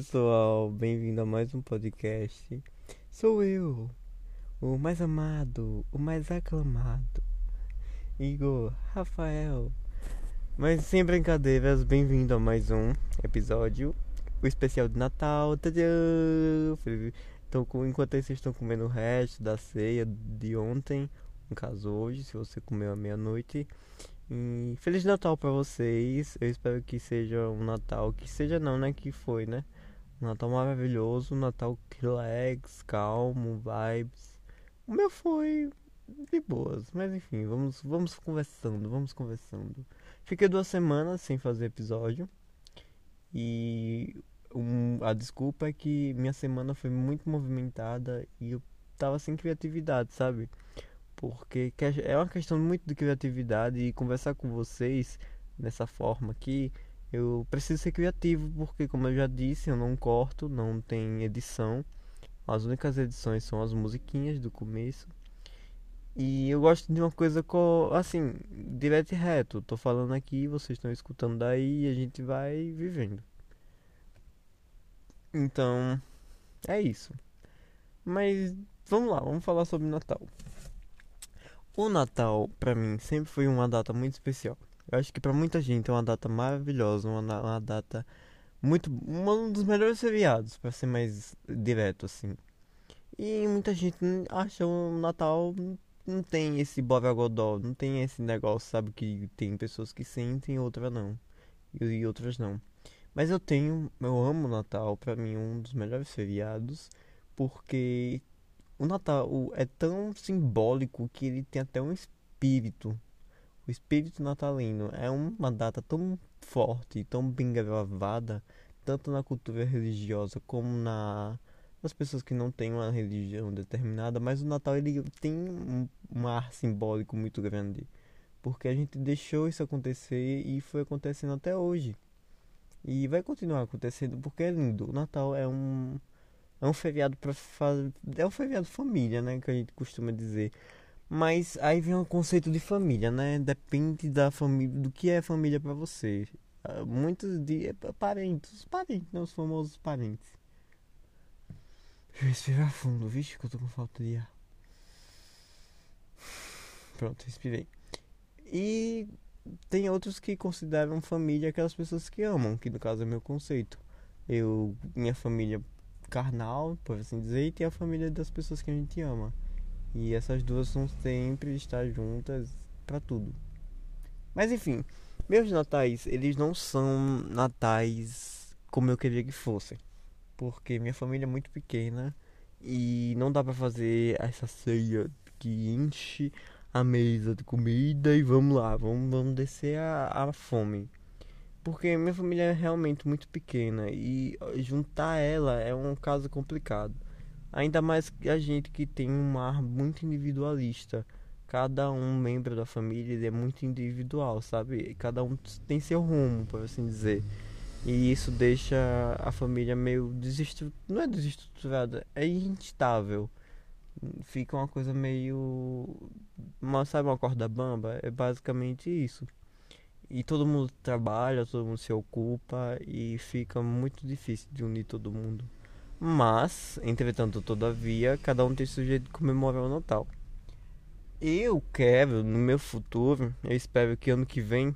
pessoal, bem-vindo a mais um podcast. Sou eu, o mais amado, o mais aclamado, Igor Rafael. Mas sem brincadeiras, bem-vindo a mais um episódio, o especial de Natal. Então, enquanto vocês estão comendo o resto da ceia de ontem, no caso hoje, se você comeu à meia-noite. Feliz Natal para vocês. Eu espero que seja um Natal que seja não, né, que foi, né? Natal maravilhoso, Natal relax, calmo, vibes. O meu foi de boas, mas enfim, vamos vamos conversando, vamos conversando. Fiquei duas semanas sem fazer episódio. E um, a desculpa é que minha semana foi muito movimentada e eu tava sem criatividade, sabe? Porque é uma questão muito de criatividade e conversar com vocês dessa forma aqui, eu preciso ser criativo, porque como eu já disse, eu não corto, não tem edição. As únicas edições são as musiquinhas do começo. E eu gosto de uma coisa assim, direto e reto. Tô falando aqui, vocês estão escutando daí e a gente vai vivendo. Então, é isso. Mas vamos lá, vamos falar sobre Natal. O Natal, para mim, sempre foi uma data muito especial. Eu acho que para muita gente é uma data maravilhosa, uma, uma data muito. um dos melhores feriados, para ser mais direto assim. E muita gente acha o Natal não tem esse borogodó, não tem esse negócio, sabe? Que tem pessoas que sentem outras não. E, outras não. Mas eu tenho, eu amo o Natal, para mim um dos melhores feriados, porque o Natal é tão simbólico que ele tem até um espírito. O espírito natalino é uma data tão forte, tão bem gravada, tanto na cultura religiosa como na nas pessoas que não têm uma religião determinada, mas o Natal ele tem um, um ar simbólico muito grande, porque a gente deixou isso acontecer e foi acontecendo até hoje. E vai continuar acontecendo porque é lindo. O Natal é um é um feriado para. É um feriado família, né? Que a gente costuma dizer. Mas aí vem o conceito de família, né? Depende da família, do que é família para você. Ah, muitos de é, parentes, parentes, né? Os famosos parentes. Deixa eu respirar fundo, vixe, que eu tô com falta de ar. Pronto, respirei. E tem outros que consideram família aquelas pessoas que amam, que no caso é meu conceito. Eu, minha família carnal, por assim dizer, e tem a família das pessoas que a gente ama. E essas duas vão sempre estar juntas para tudo. Mas enfim, meus natais, eles não são natais como eu queria que fossem. Porque minha família é muito pequena e não dá para fazer essa ceia que enche a mesa de comida e vamos lá, vamos, vamos descer a, a fome. Porque minha família é realmente muito pequena e juntar ela é um caso complicado. Ainda mais a gente que tem um ar muito individualista. Cada um membro da família é muito individual, sabe? Cada um tem seu rumo, por assim dizer. E isso deixa a família meio desestruturada. Não é desestruturada, é instável. Fica uma coisa meio. Uma, sabe uma corda bamba? É basicamente isso e todo mundo trabalha, todo mundo se ocupa e fica muito difícil de unir todo mundo. Mas, entretanto, todavia, cada um tem seu jeito de comemorar o Natal. Eu quero, no meu futuro, eu espero que ano que vem,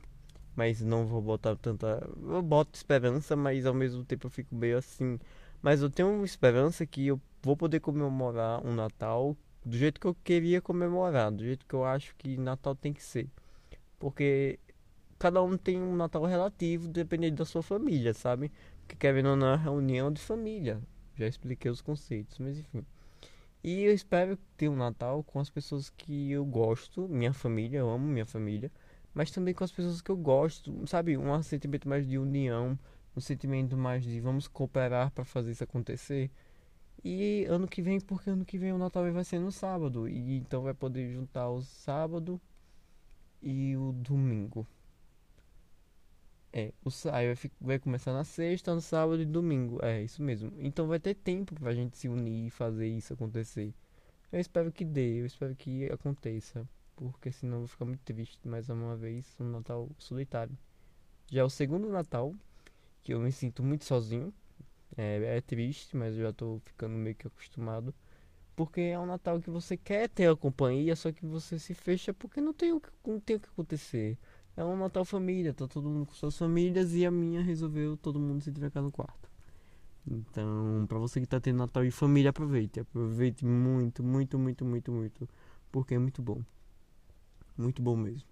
mas não vou botar tanta. Eu boto esperança, mas ao mesmo tempo eu fico meio assim. Mas eu tenho esperança que eu vou poder comemorar um Natal do jeito que eu queria comemorar, do jeito que eu acho que Natal tem que ser. Porque cada um tem um Natal relativo, dependendo da sua família, sabe? Porque querendo ou não, é reunião de família. Já expliquei os conceitos, mas enfim. E eu espero ter um Natal com as pessoas que eu gosto, minha família, eu amo minha família, mas também com as pessoas que eu gosto, sabe? Um sentimento mais de união, um sentimento mais de vamos cooperar para fazer isso acontecer. E ano que vem, porque ano que vem o Natal vai ser no sábado, e então vai poder juntar o sábado e o domingo. É, o aí vai, começar na sexta, no sábado e domingo. É, isso mesmo. Então vai ter tempo pra gente se unir e fazer isso acontecer. Eu espero que dê, eu espero que aconteça. Porque senão eu vou ficar muito triste mais uma vez um Natal solitário. Já é o segundo Natal que eu me sinto muito sozinho. É, é triste, mas eu já tô ficando meio que acostumado. Porque é um Natal que você quer ter a companhia, só que você se fecha porque não tem o que, não tem o que acontecer. É um Natal família, tá todo mundo com suas famílias e a minha resolveu todo mundo se trancar no quarto. Então, pra você que tá tendo Natal em família, aproveite. Aproveite muito, muito, muito, muito, muito. Porque é muito bom. Muito bom mesmo.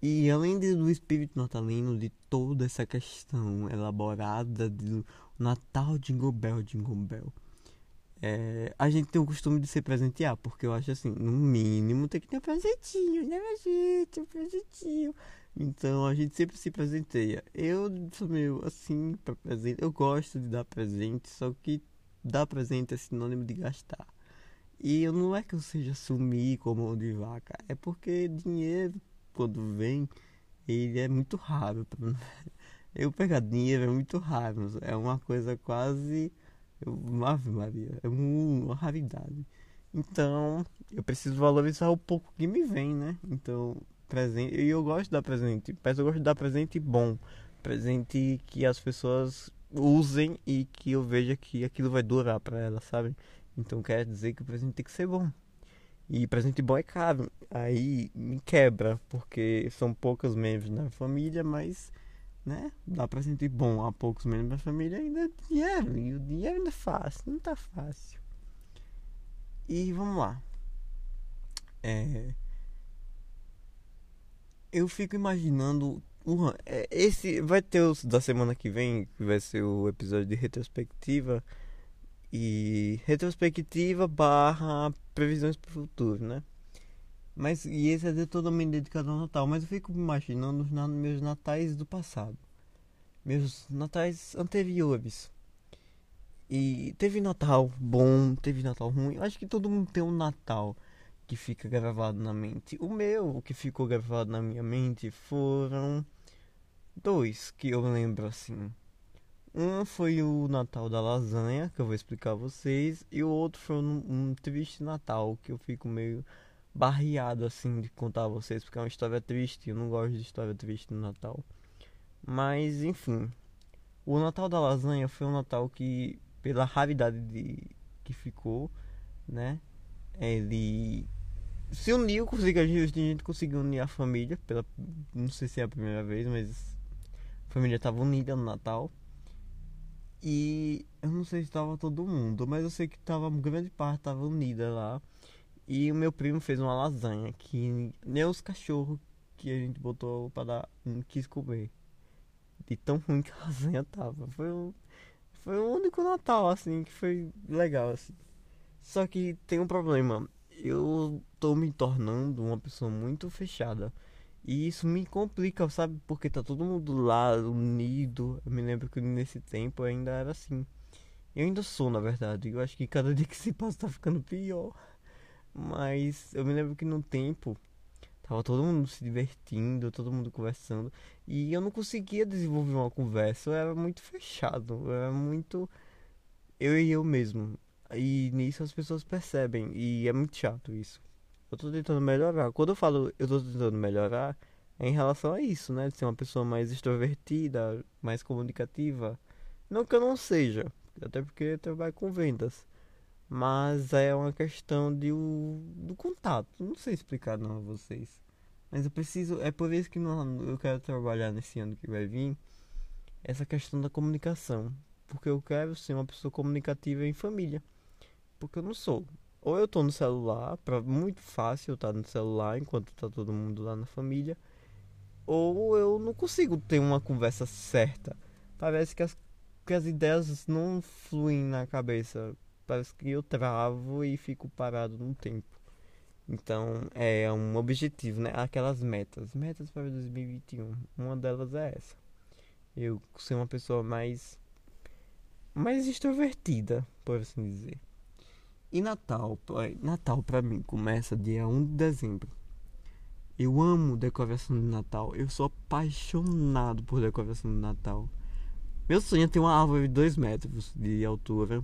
E além do espírito natalino, de toda essa questão elaborada do Natal Jingle Bell, Jingle Bell, é, a gente tem o costume de se presentear, porque eu acho assim, no mínimo tem que ter um presentinho, né, minha gente? Um presentinho. Então a gente sempre se presenteia. Eu sou meio assim para presente. Eu gosto de dar presente, só que dar presente é sinônimo de gastar. E eu não é que eu seja sumir como mão de vaca, é porque dinheiro quando vem, ele é muito raro. Eu pegar dinheiro é muito raro. É uma coisa quase. Ave Maria, é uma raridade. Então, eu preciso valorizar o pouco que me vem, né? Então, presente. E eu gosto de dar presente. Mas eu gosto de dar presente bom. Presente que as pessoas usem e que eu veja que aquilo vai durar para elas, sabe? Então quer dizer que o presente tem que ser bom. E presente bom é caro. Aí me quebra, porque são poucos membros na família, mas né? Dá presente bom a poucos membros da família ainda é dinheiro. E o dinheiro ainda é fácil, não tá fácil. E vamos lá. É, eu fico imaginando. Uhum, esse vai ter os da semana que vem, que vai ser o episódio de retrospectiva e retrospectiva barra previsões para o futuro, né? Mas e esse é totalmente dedicado ao Natal, mas eu fico imaginando os meus natais do passado, meus natais anteriores. E teve Natal bom, teve Natal ruim. Eu acho que todo mundo tem um Natal que fica gravado na mente. O meu, o que ficou gravado na minha mente, foram dois que eu lembro assim. Um foi o Natal da lasanha, que eu vou explicar a vocês, e o outro foi um, um triste Natal, que eu fico meio barreado assim de contar a vocês, porque é uma história triste, eu não gosto de história triste no Natal. Mas enfim, o Natal da lasanha foi um Natal que, pela raridade de, que ficou, né? Ele se uniu, conseguiu, a gente conseguiu unir a família, pela, não sei se é a primeira vez, mas a família estava unida no Natal. E eu não sei se estava todo mundo, mas eu sei que tava grande parte estava unida lá. E o meu primo fez uma lasanha que nem os cachorros que a gente botou para dar não quis comer. De tão ruim que a lasanha tava. Foi um, foi o único Natal assim que foi legal assim. Só que tem um problema. Eu tô me tornando uma pessoa muito fechada. E isso me complica, sabe? Porque tá todo mundo lá unido. Eu me lembro que nesse tempo ainda era assim. Eu ainda sou, na verdade. Eu acho que cada dia que se passa tá ficando pior. Mas eu me lembro que no tempo tava todo mundo se divertindo, todo mundo conversando. E eu não conseguia desenvolver uma conversa. Eu era muito fechado. Eu era muito. Eu e eu mesmo. E nisso as pessoas percebem. E é muito chato isso. Eu tô tentando melhorar. Quando eu falo eu tô tentando melhorar, é em relação a isso, né? De ser uma pessoa mais extrovertida, mais comunicativa. Não que eu não seja, até porque trabalho com vendas. Mas é uma questão de o, do contato. Não sei explicar não a vocês. Mas eu preciso. É por isso que não, eu quero trabalhar nesse ano que vai vir. Essa questão da comunicação. Porque eu quero ser uma pessoa comunicativa em família. Porque eu não sou ou eu tô no celular, para muito fácil eu estar tá no celular enquanto tá todo mundo lá na família, ou eu não consigo ter uma conversa certa. Parece que as, que as ideias não fluem na cabeça. Parece que eu travo e fico parado no tempo. Então é um objetivo, né? Aquelas metas. Metas para 2021. Uma delas é essa. Eu ser uma pessoa mais. mais extrovertida, por assim dizer. E Natal, Natal para mim começa dia 1 de dezembro. Eu amo decoração de Natal. Eu sou apaixonado por decoração de Natal. Meu sonho é ter uma árvore de 2 metros de altura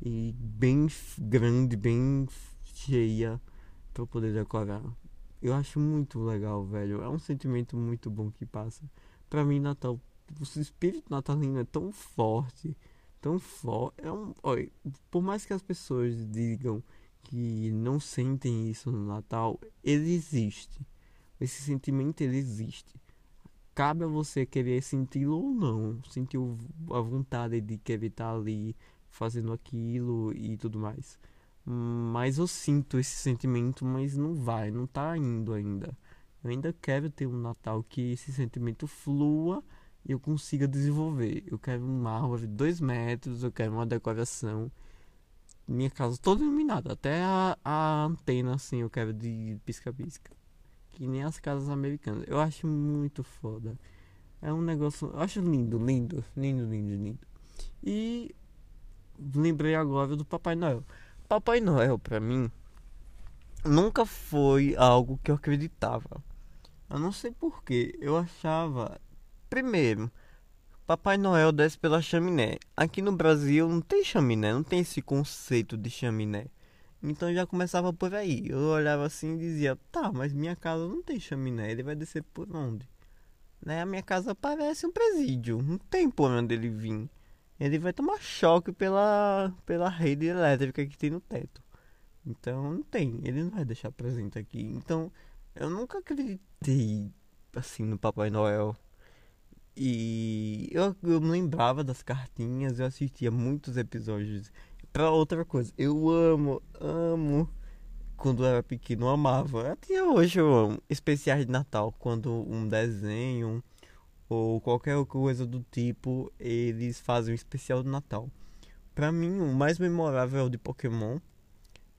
e bem grande, bem cheia para poder decorar. Eu acho muito legal, velho. É um sentimento muito bom que passa. Pra mim, Natal, o espírito natalino é tão forte, tão forte. É um, olha, por mais que as pessoas digam que não sentem isso no Natal, ele existe. Esse sentimento ele existe. Cabe a você querer senti-lo ou não, sentir a vontade de querer estar ali fazendo aquilo e tudo mais. Mas eu sinto esse sentimento, mas não vai, não tá indo ainda. Eu ainda quero ter um Natal que esse sentimento flua e eu consiga desenvolver. Eu quero uma árvore de dois metros, eu quero uma decoração. Minha casa toda iluminada, até a, a antena assim eu quero de pisca-pisca. Que nem as casas americanas. Eu acho muito foda. É um negócio. Eu acho lindo, lindo, lindo, lindo, lindo. E lembrei agora do Papai Noel. Papai Noel, para mim, nunca foi algo que eu acreditava. Eu não sei porquê. Eu achava. Primeiro, Papai Noel desce pela chaminé. Aqui no Brasil não tem chaminé, não tem esse conceito de chaminé. Então já começava por aí. Eu olhava assim e dizia: tá, mas minha casa não tem chaminé, ele vai descer por onde? Né? A minha casa parece um presídio, não tem por onde ele vir ele vai tomar choque pela, pela rede elétrica que tem no teto. Então não tem, ele não vai deixar presente aqui. Então eu nunca acreditei assim no Papai Noel. E eu, eu me lembrava das cartinhas, eu assistia muitos episódios. Pra outra coisa, eu amo, amo. Quando eu era pequeno, eu amava. Até hoje eu amo. Especiais de Natal, quando um desenho, ou qualquer coisa do tipo, eles fazem um especial do Natal. Para mim, o mais memorável é o de Pokémon.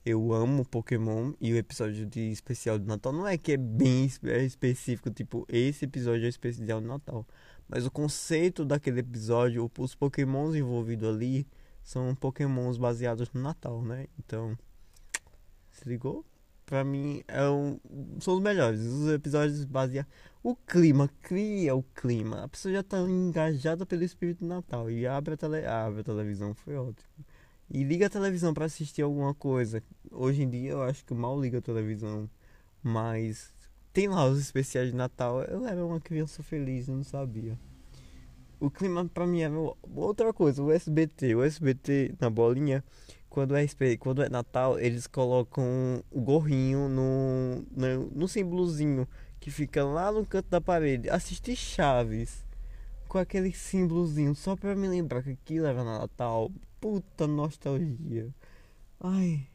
Eu amo Pokémon e o episódio de especial do Natal não é que é bem é específico, tipo, esse episódio é especial do Natal. Mas o conceito daquele episódio, os Pokémons envolvidos ali são Pokémons baseados no Natal, né? Então, se ligou? Pra mim, é um, são os melhores. Os episódios baseados. O clima, cria o clima. A pessoa já tá engajada pelo espírito Natal. E abre a, tele, abre a televisão, foi ótimo. E liga a televisão para assistir alguma coisa. Hoje em dia eu acho que mal liga a televisão. Mas tem lá os especiais de Natal. Eu era uma criança feliz, eu não sabia. O clima pra mim era outra coisa. O SBT, o SBT na bolinha. Quando é, quando é Natal, eles colocam o gorrinho no, no, no símbolozinho que fica lá no canto da parede, assistir Chaves com aquele símbolozinho só pra me lembrar que aquilo era Natal. Puta nostalgia. Ai,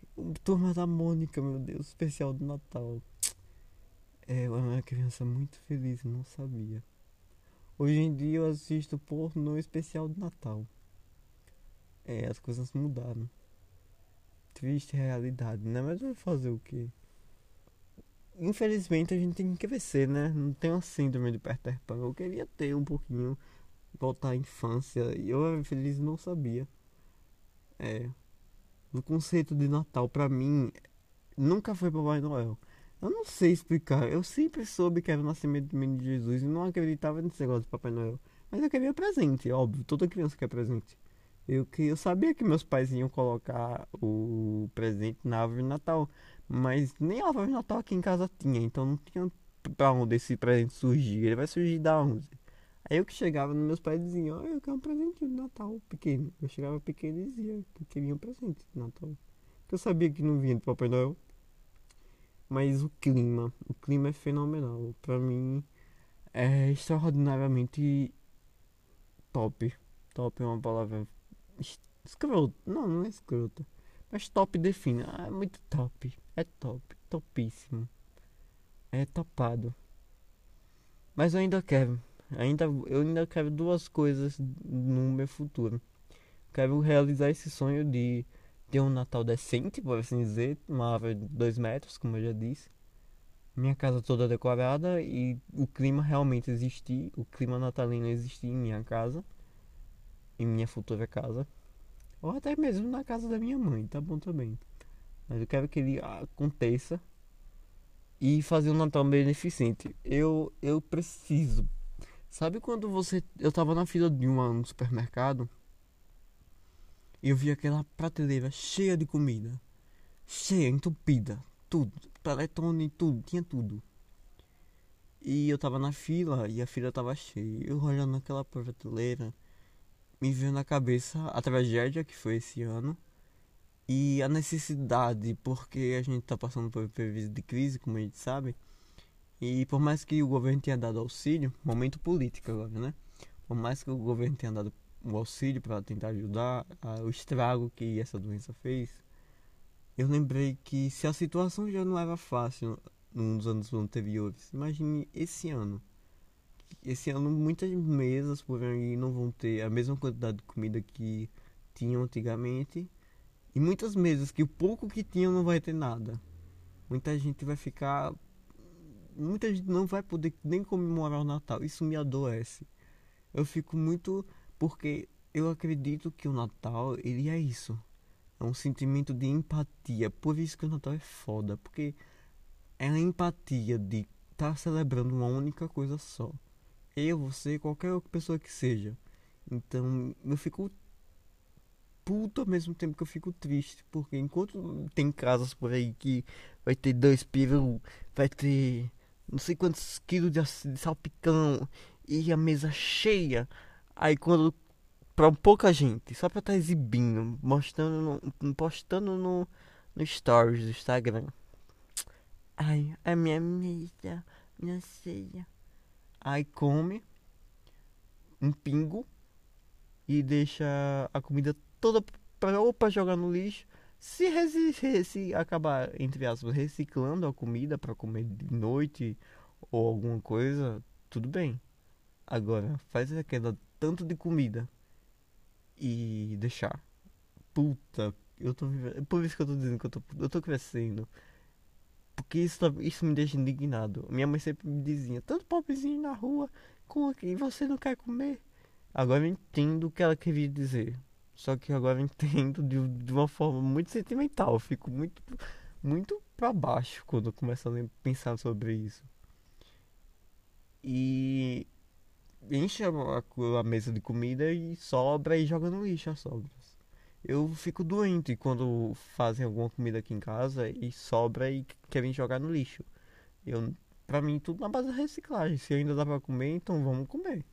turma da Mônica, meu Deus, especial do Natal. É, eu era uma criança muito feliz, não sabia. Hoje em dia eu assisto porno especial do Natal. É, as coisas mudaram. Triste realidade, né? Mas vai fazer o quê? infelizmente a gente tem que crescer, né? Não tem uma síndrome de Peter Pan. Eu queria ter um pouquinho, voltar à infância. E eu, feliz, não sabia. É. O conceito de Natal, pra mim, nunca foi Papai Noel. Eu não sei explicar. Eu sempre soube que era o nascimento do menino Jesus e não acreditava nesse negócio de Papai Noel. Mas eu queria presente, óbvio. Toda criança quer presente. Eu, que, eu sabia que meus pais iam colocar o presente na árvore de Natal. Mas nem a árvore de Natal aqui em casa tinha, então não tinha pra onde esse presente surgir. Ele vai surgir da onde? Aí eu que chegava nos meus pais dizia, oh, eu quero um presente de Natal pequeno. Eu chegava pequeno e dizia que queria um presente de Natal. Porque eu sabia que não vinha do Papai Noel. Mas o clima, o clima é fenomenal. Pra mim é extraordinariamente top. Top é uma palavra escrota. Não, não é escrota. Mas top define. Ah, é muito top. É top. Topíssimo. É topado. Mas eu ainda quero. Ainda, eu ainda quero duas coisas no meu futuro. Quero realizar esse sonho de ter um Natal decente, por assim dizer. Uma árvore de dois metros, como eu já disse. Minha casa toda decorada e o clima realmente existir. O clima natalino existir em minha casa. Em minha futura casa. Ou até mesmo na casa da minha mãe, tá bom também. Mas eu quero que ele aconteça e fazer um Natal beneficente. Eu eu preciso. Sabe quando você eu tava na fila de um supermercado eu vi aquela prateleira cheia de comida, cheia, entupida, tudo, panetone, tudo, tinha tudo. E eu tava na fila e a fila tava cheia. Eu olhando naquela prateleira, me veio na cabeça a tragédia que foi esse ano e a necessidade, porque a gente tá passando por período de crise, como a gente sabe. E por mais que o governo tenha dado auxílio, momento político agora, né? Por mais que o governo tenha dado um auxílio para tentar ajudar a, o estrago que essa doença fez, eu lembrei que se a situação já não era fácil nos anos anteriores, imagine esse ano. Esse ano muitas mesas por aí não vão ter a mesma quantidade de comida que tinham antigamente. E muitas mesas que o pouco que tinham não vai ter nada. Muita gente vai ficar. Muita gente não vai poder nem comemorar o Natal. Isso me adoece. Eu fico muito. Porque eu acredito que o Natal, ele é isso. É um sentimento de empatia. Por isso que o Natal é foda. Porque é a empatia de estar tá celebrando uma única coisa só. Eu, você, qualquer pessoa que seja. Então eu fico puto ao mesmo tempo que eu fico triste. Porque enquanto tem casas por aí que vai ter dois peru, vai ter não sei quantos quilos de salpicão e a mesa cheia. Aí quando pra pouca gente, só pra estar tá exibindo, mostrando, no, postando no, no stories do Instagram. Ai, a minha mesa, minha ceia. Aí come um pingo e deixa a comida toda pra, ou pra jogar no lixo. Se, se acabar, entre aspas, reciclando a comida para comer de noite ou alguma coisa, tudo bem. Agora, faz aquela tanto de comida e deixar. Puta, eu tô vivendo. Por isso que eu tô dizendo que eu tô, eu tô crescendo. Porque isso, tá, isso me deixa indignado. Minha mãe sempre me dizia: tanto pobrezinho na rua, com e você não quer comer. Agora eu entendo o que ela queria dizer. Só que agora eu entendo de, de uma forma muito sentimental. Eu fico muito, muito para baixo quando eu começo a pensar sobre isso. E enche a, a, mesa de comida e sobra e joga no lixo as sobras. Eu fico doente quando fazem alguma comida aqui em casa e sobra e querem jogar no lixo. Eu, pra mim, tudo na base da reciclagem. Se ainda dá pra comer, então vamos comer.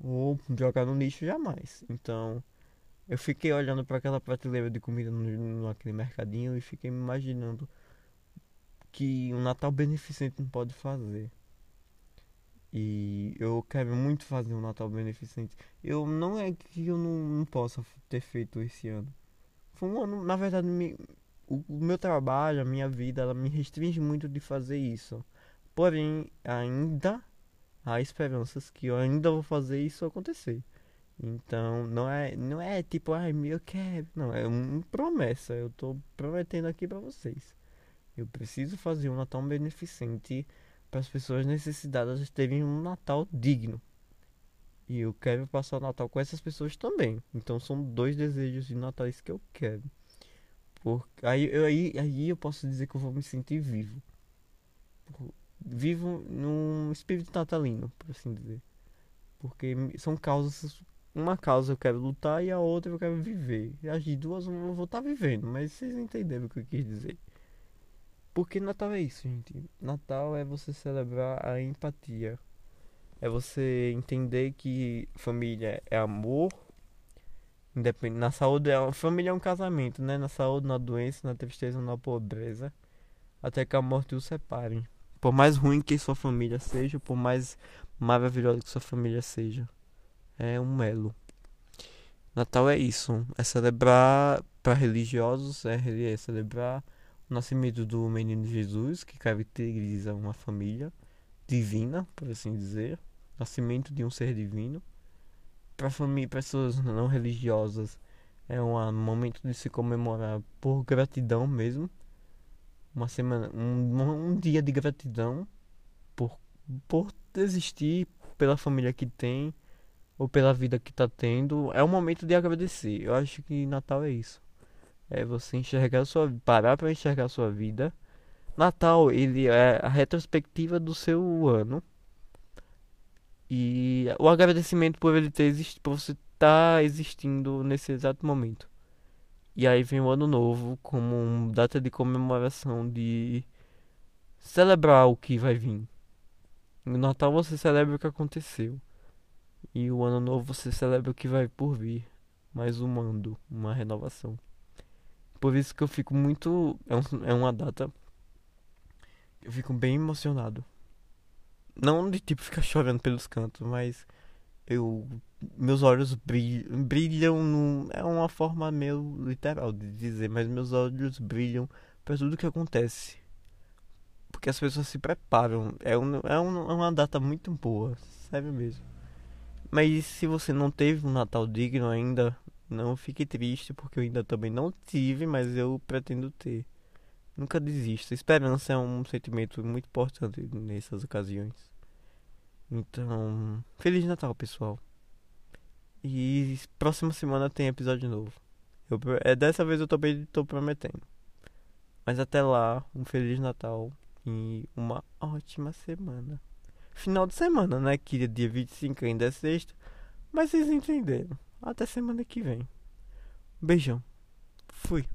Ou jogar no lixo jamais. Então, eu fiquei olhando para aquela prateleira de comida no, naquele mercadinho e fiquei me imaginando que um Natal beneficente não pode fazer. E eu quero muito fazer um Natal beneficente. Eu não é que eu não, não possa ter feito esse ano. Foi um ano, na verdade, me, o, o, meu trabalho, a minha vida, ela me restringe muito de fazer isso. Porém, ainda há esperanças que eu ainda vou fazer isso acontecer. Então, não é, não é tipo, ai, eu quero. Não, é uma promessa. Eu tô prometendo aqui para vocês. Eu preciso fazer um Natal beneficente para as pessoas necessitadas terem um Natal digno. E eu quero passar o Natal com essas pessoas também. Então são dois desejos de Natal que eu quero. Porque aí, eu, aí, aí eu posso dizer que eu vou me sentir vivo. Vivo num espírito natalino, por assim dizer. Porque são causas. Uma causa eu quero lutar e a outra eu quero viver. E as duas eu vou estar vivendo, mas vocês entenderam o que eu quis dizer. Porque Natal é isso, gente. Natal é você celebrar a empatia. É você entender que família é amor. Na saúde, é, família é um casamento, né? Na saúde, na doença, na tristeza, na pobreza. Até que a morte os separe. Por mais ruim que sua família seja, por mais maravilhosa que sua família seja. É um elo. Natal é isso. É celebrar para religiosos, é, é celebrar nascimento do menino Jesus, que caracteriza uma família divina, por assim dizer, nascimento de um ser divino. Para família, pessoas não religiosas, é um momento de se comemorar por gratidão mesmo. Uma semana, um, um dia de gratidão por, por existir, pela família que tem ou pela vida que está tendo. É um momento de agradecer. Eu acho que Natal é isso é você enxergar sua parar para enxergar sua vida. Natal, ele é a retrospectiva do seu ano. E o agradecimento por ele ter existido, por você estar tá existindo nesse exato momento. E aí vem o ano novo como data de comemoração de celebrar o que vai vir. No Natal você celebra o que aconteceu. E o Ano Novo você celebra o que vai por vir. Mais um mando, uma renovação. Por isso que eu fico muito. É, um, é uma data. Eu fico bem emocionado. Não de tipo ficar chorando pelos cantos, mas eu. Meus olhos brilham. brilham é uma forma meio literal de dizer, mas meus olhos brilham para tudo que acontece. Porque as pessoas se preparam. É, um, é, um, é uma data muito boa, sério mesmo. Mas se você não teve um Natal digno ainda, não fique triste, porque eu ainda também não tive, mas eu pretendo ter. Nunca desista. Esperança é um sentimento muito importante nessas ocasiões. Então, Feliz Natal, pessoal. E próxima semana tem episódio novo. Eu, é, dessa vez eu também estou prometendo. Mas até lá, um Feliz Natal e uma ótima semana. Final de semana, né? Que é dia 25 ainda é sexta. Mas vocês entenderam. Até semana que vem. Beijão. Fui.